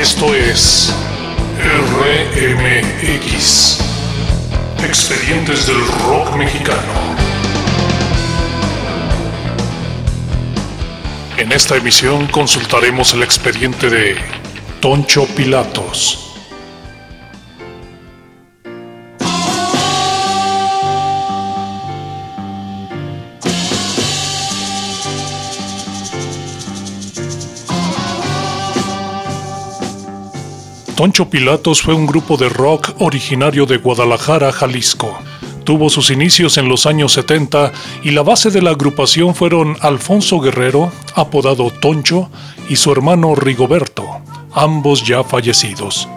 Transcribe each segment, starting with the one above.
Esto es RMX. Expedientes del Rock Mexicano. En esta emisión consultaremos el expediente de Toncho Pilatos. Toncho Pilatos fue un grupo de rock originario de Guadalajara, Jalisco. Tuvo sus inicios en los años 70 y la base de la agrupación fueron Alfonso Guerrero, apodado Toncho, y su hermano Rigoberto, ambos ya fallecidos.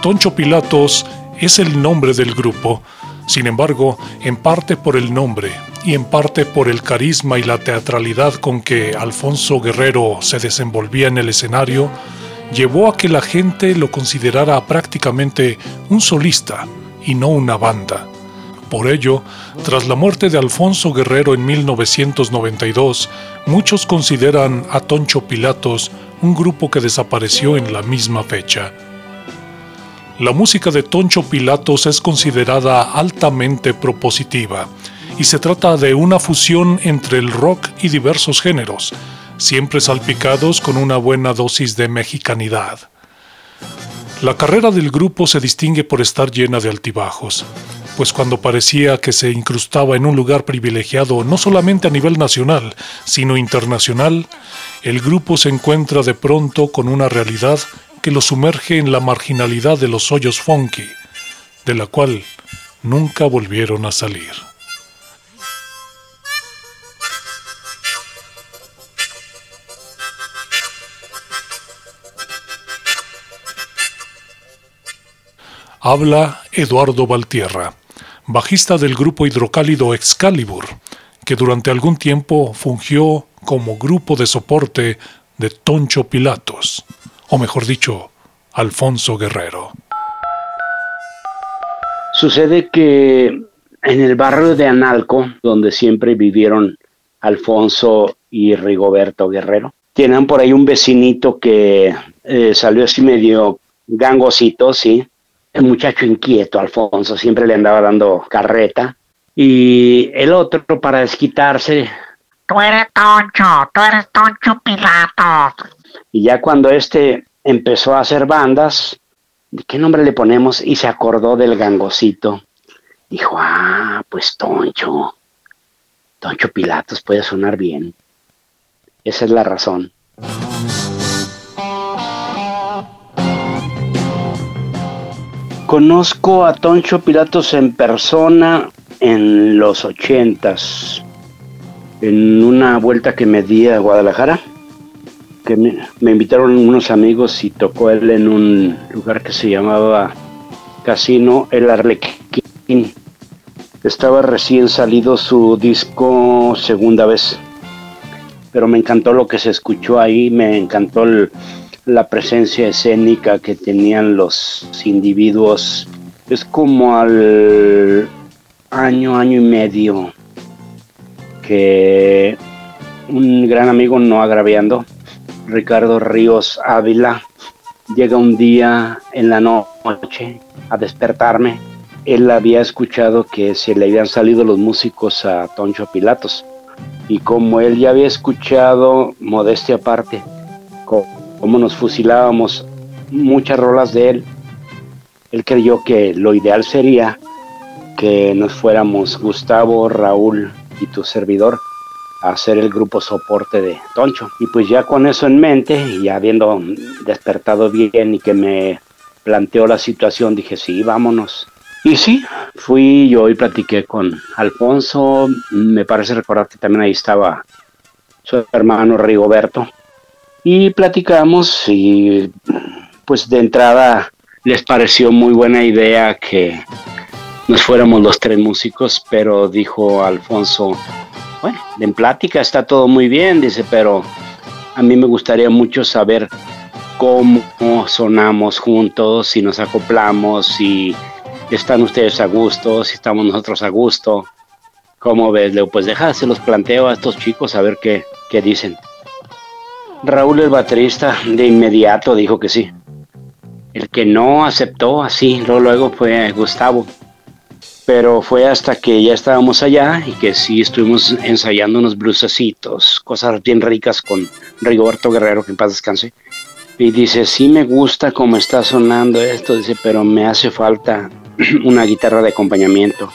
Toncho Pilatos es el nombre del grupo, sin embargo, en parte por el nombre y en parte por el carisma y la teatralidad con que Alfonso Guerrero se desenvolvía en el escenario, llevó a que la gente lo considerara prácticamente un solista y no una banda. Por ello, tras la muerte de Alfonso Guerrero en 1992, muchos consideran a Toncho Pilatos un grupo que desapareció en la misma fecha. La música de Toncho Pilatos es considerada altamente propositiva y se trata de una fusión entre el rock y diversos géneros, siempre salpicados con una buena dosis de mexicanidad. La carrera del grupo se distingue por estar llena de altibajos, pues cuando parecía que se incrustaba en un lugar privilegiado no solamente a nivel nacional, sino internacional, el grupo se encuentra de pronto con una realidad que lo sumerge en la marginalidad de los hoyos funky, de la cual nunca volvieron a salir. Habla Eduardo Valtierra, bajista del grupo hidrocálido Excalibur, que durante algún tiempo fungió como grupo de soporte de Toncho Pilatos, o mejor dicho, Alfonso Guerrero. Sucede que en el barrio de Analco, donde siempre vivieron Alfonso y Rigoberto Guerrero, tienen por ahí un vecinito que eh, salió así medio gangosito, sí, el muchacho inquieto, Alfonso, siempre le andaba dando carreta. Y el otro, para desquitarse, tú eres Toncho, tú eres Toncho Pilatos. Y ya cuando este empezó a hacer bandas, ¿qué nombre le ponemos? Y se acordó del gangosito. Dijo, ah, pues Toncho. Toncho Pilatos puede sonar bien. Esa es la razón. Conozco a Toncho Pilatos en persona en los ochentas, en una vuelta que me di a Guadalajara, que me, invitaron unos amigos y tocó él en un lugar que se llamaba Casino El Arlequín. Estaba recién salido su disco segunda vez, pero me encantó lo que se escuchó ahí, me encantó el, la presencia escénica que tenían los individuos. Es como al año, año y medio que un gran amigo no agraviando, Ricardo Ríos Ávila, llega un día en la noche a despertarme. Él había escuchado que se le habían salido los músicos a Toncho Pilatos. Y como él ya había escuchado, modestia aparte, cómo nos fusilábamos muchas rolas de él, él creyó que lo ideal sería que nos fuéramos Gustavo, Raúl y tu servidor a hacer el grupo soporte de Toncho. Y pues ya con eso en mente, y habiendo despertado bien y que me planteó la situación, dije, sí, vámonos. Y sí, fui yo y platiqué con Alfonso, me parece recordar que también ahí estaba su hermano Rigoberto, y platicamos y pues de entrada les pareció muy buena idea que nos fuéramos los tres músicos, pero dijo Alfonso, bueno, en plática está todo muy bien, dice, pero a mí me gustaría mucho saber cómo sonamos juntos, si nos acoplamos, si están ustedes a gusto, si estamos nosotros a gusto. ¿Cómo ves? Leo, pues deja, se los planteo a estos chicos a ver qué, qué dicen. Raúl el baterista de inmediato dijo que sí. El que no aceptó así, luego, fue Gustavo. Pero fue hasta que ya estábamos allá y que sí estuvimos ensayando unos blusecitos, cosas bien ricas con Rigoberto Guerrero, que en paz descanse. Y dice, sí me gusta cómo está sonando esto, dice, pero me hace falta una guitarra de acompañamiento.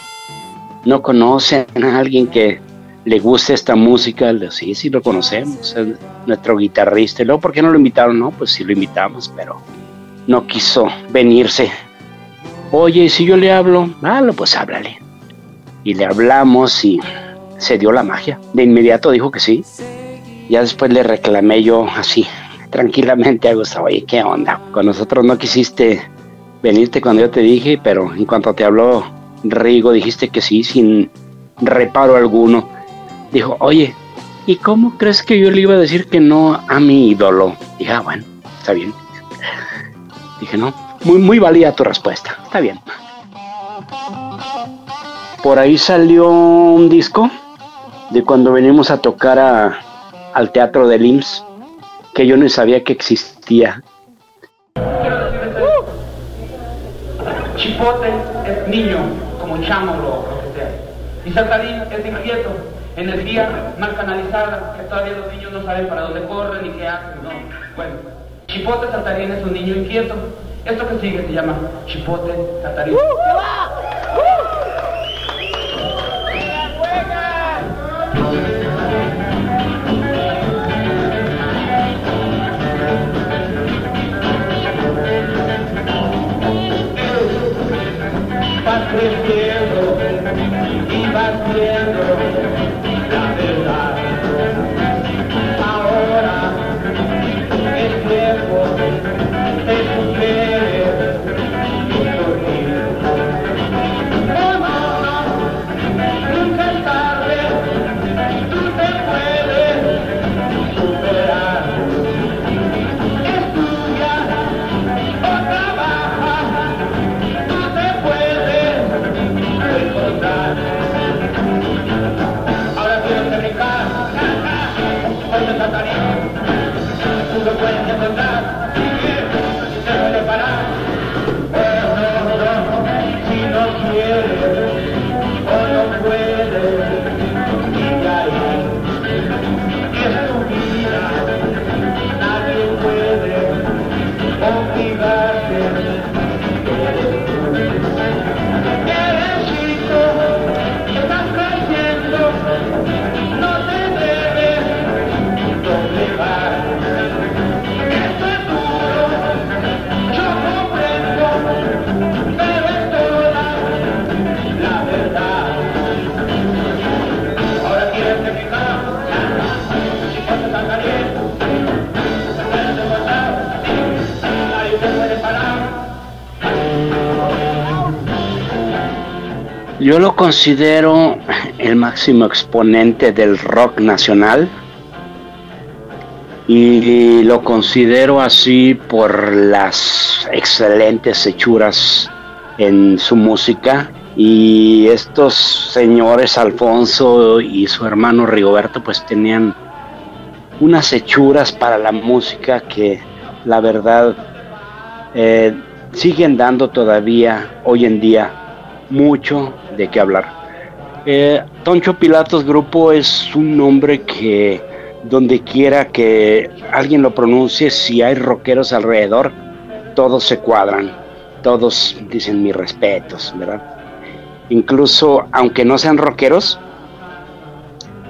¿No conocen a alguien que le guste esta música? Le sí, sí lo conocemos, es nuestro guitarrista. Y luego, ¿por qué no lo invitaron? No, pues sí lo invitamos, pero no quiso venirse. Oye, si yo le hablo, ah, pues háblale. Y le hablamos y se dio la magia. De inmediato dijo que sí. Ya después le reclamé yo así, tranquilamente a Gustavo, oye, ¿qué onda? Con nosotros no quisiste venirte cuando yo te dije, pero en cuanto te habló Rigo, dijiste que sí, sin reparo alguno. Dijo, oye, ¿y cómo crees que yo le iba a decir que no a mi ídolo? Dije, ah, bueno, está bien. Dije, no, muy, muy válida tu respuesta, está bien. Por ahí salió un disco de cuando venimos a tocar al teatro del IMSS, que yo no sabía que existía. Chipote es niño, como chamo lo, que sea. Y es inquieto, energía mal canalizada, que todavía los niños no saben para dónde corren ni qué hacen. No. Bueno, Chipote Saltarín es un niño inquieto. Esto que sigue se llama Chipote Saltarín. creciendo Yo lo considero el máximo exponente del rock nacional y lo considero así por las excelentes hechuras en su música y estos señores Alfonso y su hermano Rigoberto pues tenían unas hechuras para la música que la verdad eh, siguen dando todavía hoy en día mucho de qué hablar. Eh, Toncho Pilatos Grupo es un nombre que donde quiera que alguien lo pronuncie, si hay rockeros alrededor, todos se cuadran, todos dicen mis respetos, ¿verdad? Incluso aunque no sean rockeros,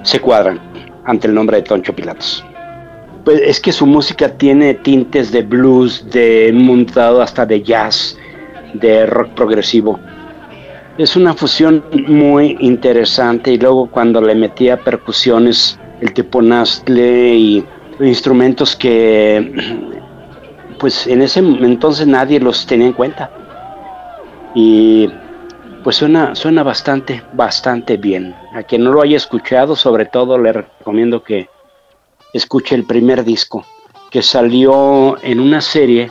se cuadran ante el nombre de Toncho Pilatos. Pues es que su música tiene tintes de blues, de montado hasta de jazz, de rock progresivo. Es una fusión muy interesante y luego cuando le metía percusiones, el teponaztle y instrumentos que pues en ese entonces nadie los tenía en cuenta. Y pues suena, suena bastante, bastante bien. A quien no lo haya escuchado, sobre todo le recomiendo que escuche el primer disco, que salió en una serie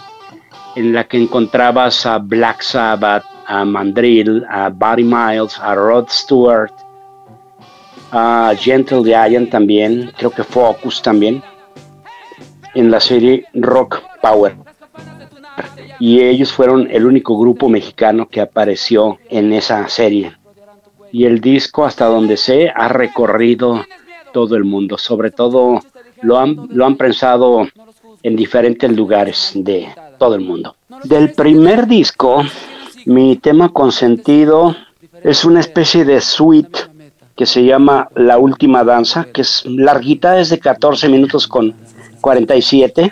en la que encontrabas a Black Sabbath, a Mandrill, a Buddy Miles, a Rod Stewart, a Gentle Giant también, creo que Focus también, en la serie Rock Power. y ellos fueron el único grupo mexicano que apareció en esa serie. Y el disco, hasta donde sé, ha recorrido todo el mundo, sobre todo lo han, lo han prensado en diferentes lugares de todo el mundo. Del primer disco, mi tema consentido es una especie de suite que se llama La Última Danza, que es larguita, es de 14 minutos con 47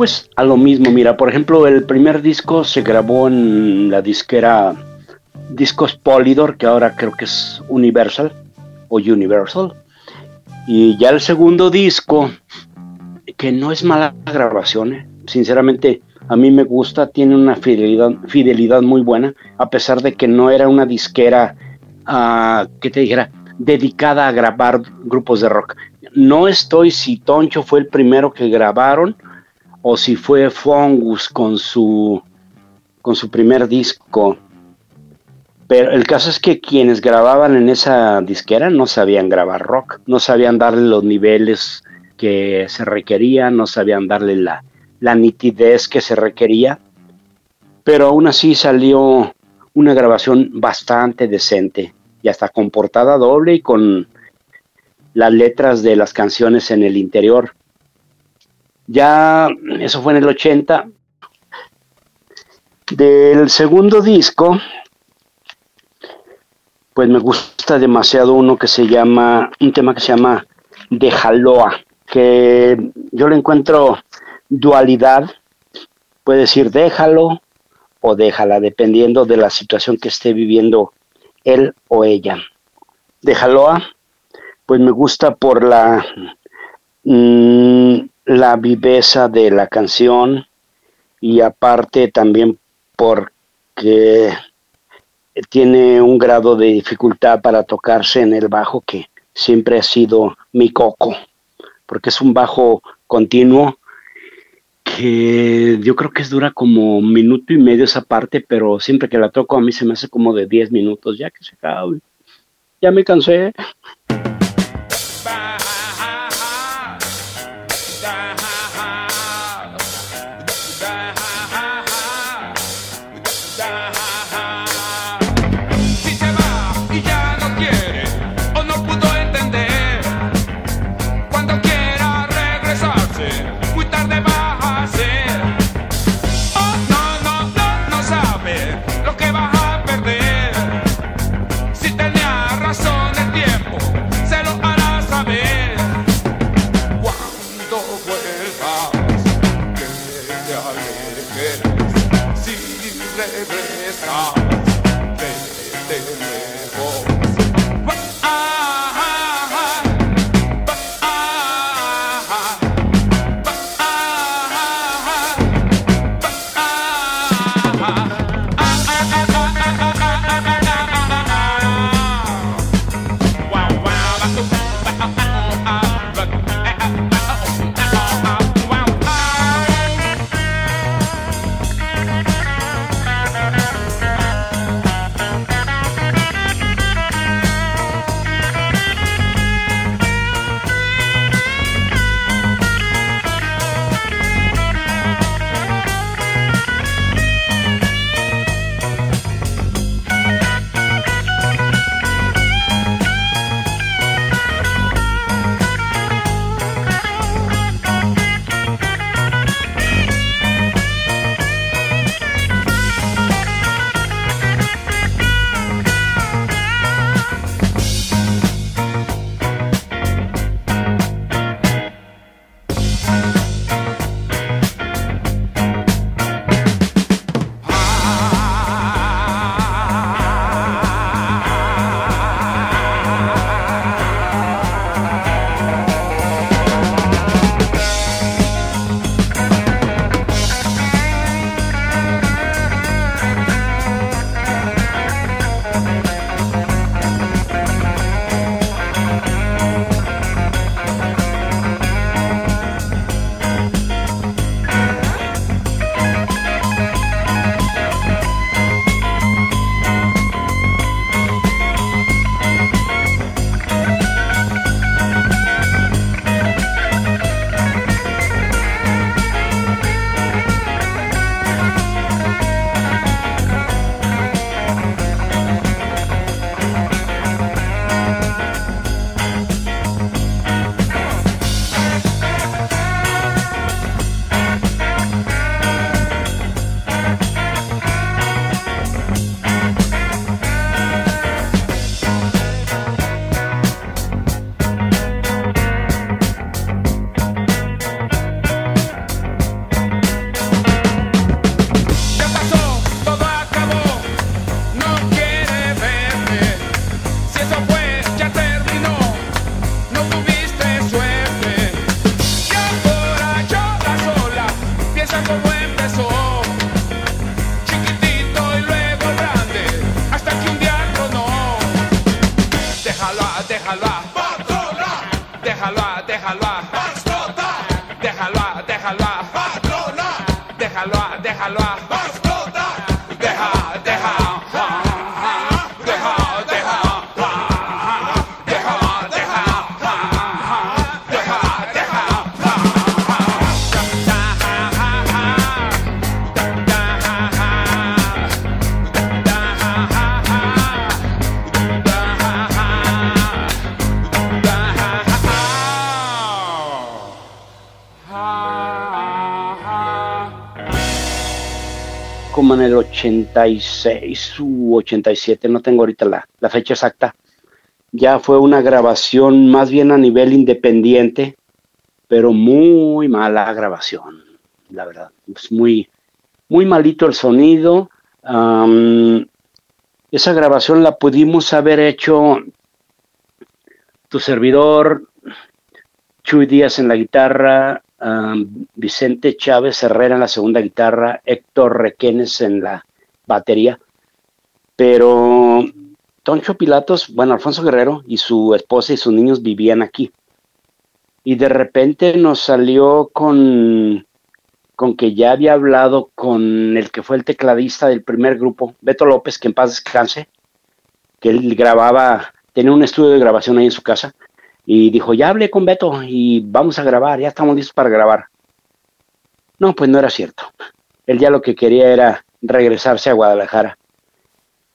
pues a lo mismo. Mira, por ejemplo, el primer disco se grabó en la disquera Discos Polydor, que ahora creo que es Universal o Universal. Y ya el segundo disco, que no es mala grabación, ¿eh? sinceramente a mí me gusta, tiene una fidelidad, muy buena, a pesar de que no era una disquera, uh, que te dijera, dedicada a grabar grupos de rock. No estoy si Toncho fue el primero que grabaron o si fue Fungus con su, con su primer disco. Pero el caso es que quienes grababan en esa disquera no sabían grabar rock, no sabían darle los niveles que se requerían, no sabían darle la, la nitidez que se requería, pero aún así salió una grabación bastante decente y hasta con portada doble y con las letras de las canciones en el interior. Ya eso fue en el 80. Del segundo disco, pues me gusta demasiado uno que se llama, un tema que se llama Dejaloa, que yo le encuentro dualidad, puede decir déjalo o déjala, dependiendo de la situación que esté viviendo él o ella. Dejaloa, pues me gusta por la, mm, la viveza de la canción y aparte también porque tiene un grado de dificultad para tocarse en el bajo que siempre ha sido mi coco, porque es un bajo continuo que yo creo que es dura como minuto y medio esa parte, pero siempre que la toco a mí se me hace como de 10 minutos, ya que se acabe. Ya me cansé. A, déjalo, a. déjalo, a, déjalo, a. déjalo, a, déjalo, a. déjalo, a, déjalo, a. en el 86 u 87, no tengo ahorita la, la fecha exacta. Ya fue una grabación más bien a nivel independiente, pero muy mala grabación, la verdad. Es muy, muy malito el sonido. Esa grabación la pudimos haber hecho tu servidor, Chuy Díaz en la guitarra, Vicente Chávez Herrera en la segunda guitarra, Héctor Requenes en la batería. Pero Toncho Pilatos, bueno, Alfonso Guerrero y su esposa y sus niños vivían aquí. Y de repente nos salió con, con que ya había hablado con el que fue el tecladista del primer grupo, Beto López, que en paz descanse, que él grababa, tenía un estudio de grabación ahí en su casa, y dijo, ya hablé con Beto y vamos a grabar, ya estamos listos para grabar. No, pues no era cierto. Él ya lo que quería era regresarse a Guadalajara,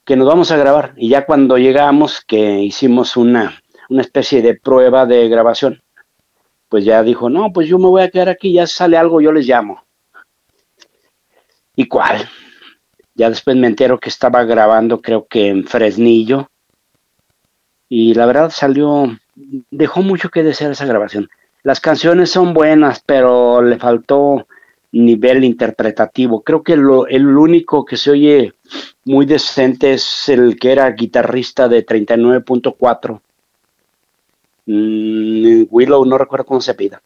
que nos vamos a grabar. Y ya cuando llegamos, que hicimos una, una especie de prueba de grabación, pues ya dijo, no, pues yo me voy a quedar aquí, ya sale algo, yo les llamo. ¿Y cuál? Ya después me entero que estaba grabando, creo que en Fresnillo, y la verdad salió, dejó mucho que desear esa grabación. Las canciones son buenas, pero le faltó nivel interpretativo. Creo que lo, el único que se oye muy decente es el que era guitarrista de 39.4. Mm, Willow, no recuerdo cómo se pida.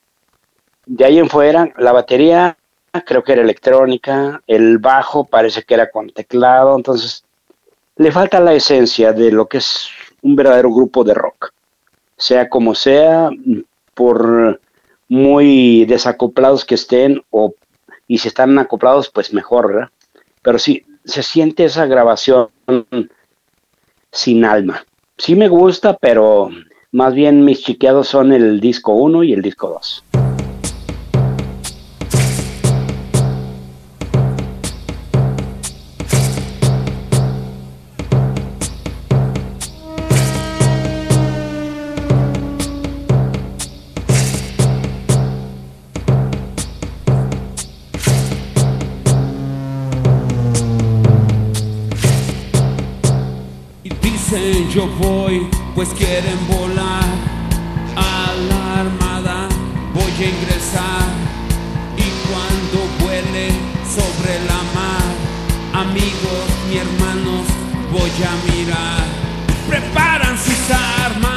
De ahí en fuera, la batería creo que era electrónica, el bajo parece que era con teclado, entonces le falta la esencia de lo que es un verdadero grupo de rock. Sea como sea, por muy desacoplados que estén, o, y si están acoplados, pues mejor, ¿verdad? Pero sí, se siente esa grabación sin alma. Sí me gusta, pero más bien mis chiqueados son el disco 1 y el disco 2. Yo voy, pues quieren volar a la armada, voy a ingresar y cuando vuele sobre la mar, amigos y hermanos, voy a mirar. Preparan sus armas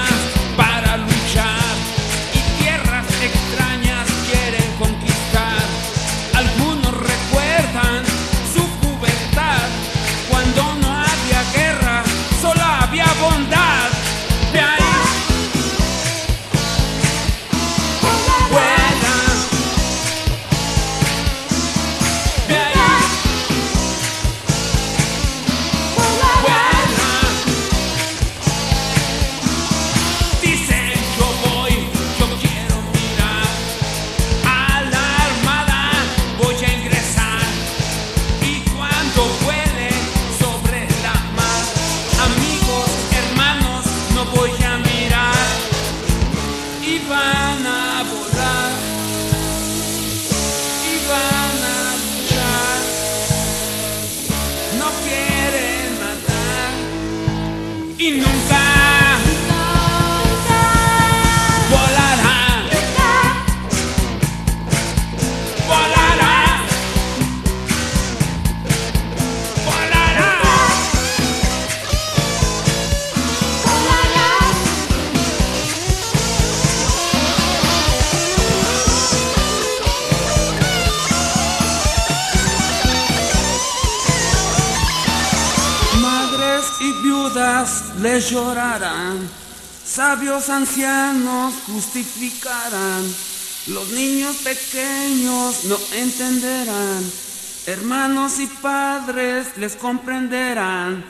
les llorarán, sabios ancianos justificarán, los niños pequeños no entenderán, hermanos y padres les comprenderán.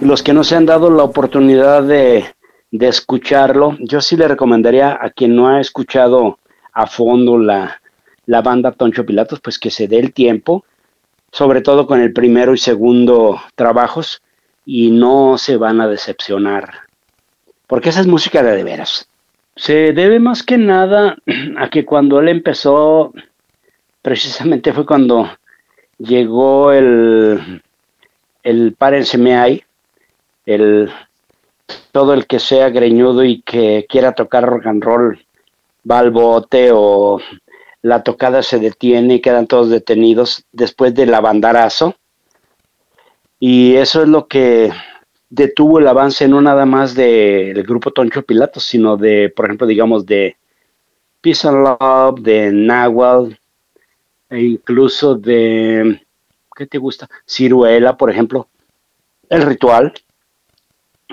Los que no se han dado la oportunidad de, escucharlo, yo sí le recomendaría a quien no ha escuchado a fondo la, la banda Toncho Pilatos, pues que se dé el tiempo, sobre todo con el primero y segundo trabajos, y no se van a decepcionar, porque esa es música de de veras. Se debe más que nada a que cuando él empezó, precisamente fue cuando llegó el, el Párense el todo el que sea greñudo y que quiera tocar rock and roll va al bote o la tocada se detiene y quedan todos detenidos después del abandarazo. Y eso es lo que detuvo el avance no nada más del grupo Toncho Pilatos, sino de, por ejemplo, digamos, de Peace and Love, de Nahual, e incluso de, ¿qué te gusta? Ciruela, por ejemplo, El Ritual,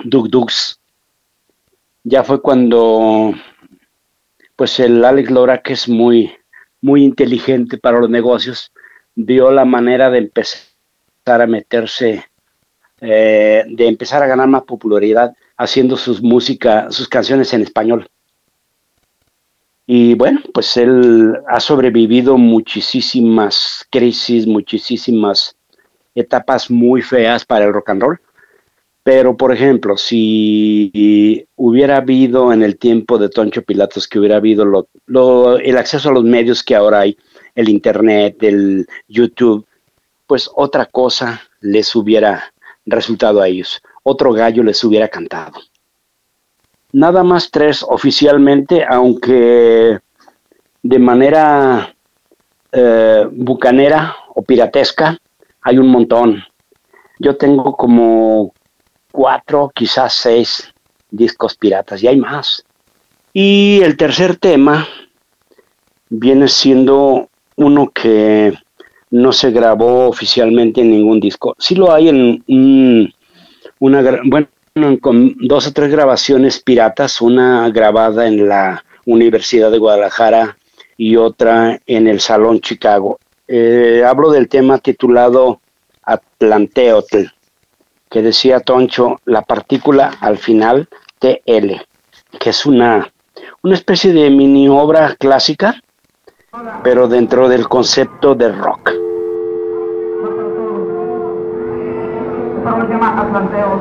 Duk Dux. Ya fue cuando, pues el Alex Lora, que es muy, muy inteligente para los negocios, vio la manera de empezar a meterse, eh, de empezar a ganar más popularidad haciendo sus música, sus canciones en español. Y bueno, pues él ha sobrevivido muchísimas crisis, muchísimas etapas muy feas para el rock and roll. Pero, por ejemplo, si hubiera habido en el tiempo de Toncho Pilatos, que hubiera habido el acceso a los medios que ahora hay, el Internet, el YouTube, pues otra cosa les hubiera resultado a ellos, otro gallo les hubiera cantado. Nada más tres oficialmente, aunque de manera eh, bucanera o piratesca, hay un montón. Yo tengo como cuatro, quizás seis discos piratas, y hay más. Y el tercer tema viene siendo uno que no se grabó oficialmente en ningún disco. Sí lo hay en un, una, bueno, con dos o tres grabaciones piratas, una grabada en la Universidad de Guadalajara y otra en el Salón Chicago. Eh, hablo del tema titulado Atlanteotl, que decía Toncho, la partícula al final TL, que es una, una especie de mini obra clásica, pero dentro del concepto de rock. Para llama Atlanteos.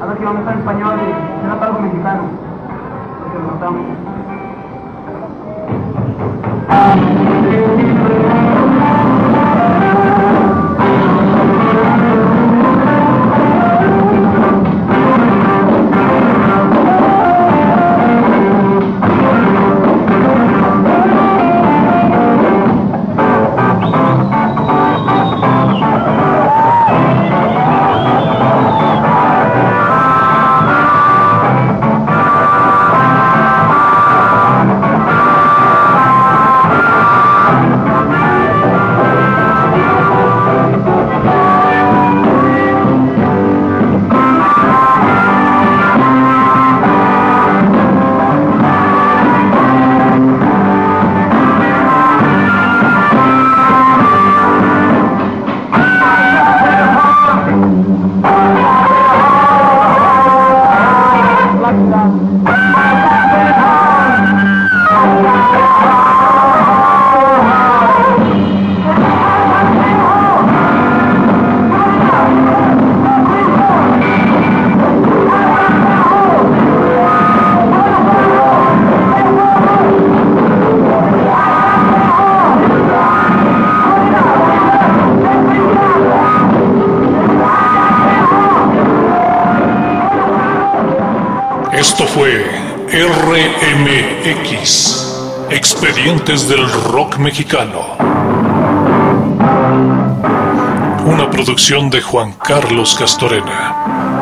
A ver si vamos a español y no algo mexicano. Porque lo notamos. Esto RMX, Expedientes del Rock Mexicano. Una producción de Juan Carlos Castorena.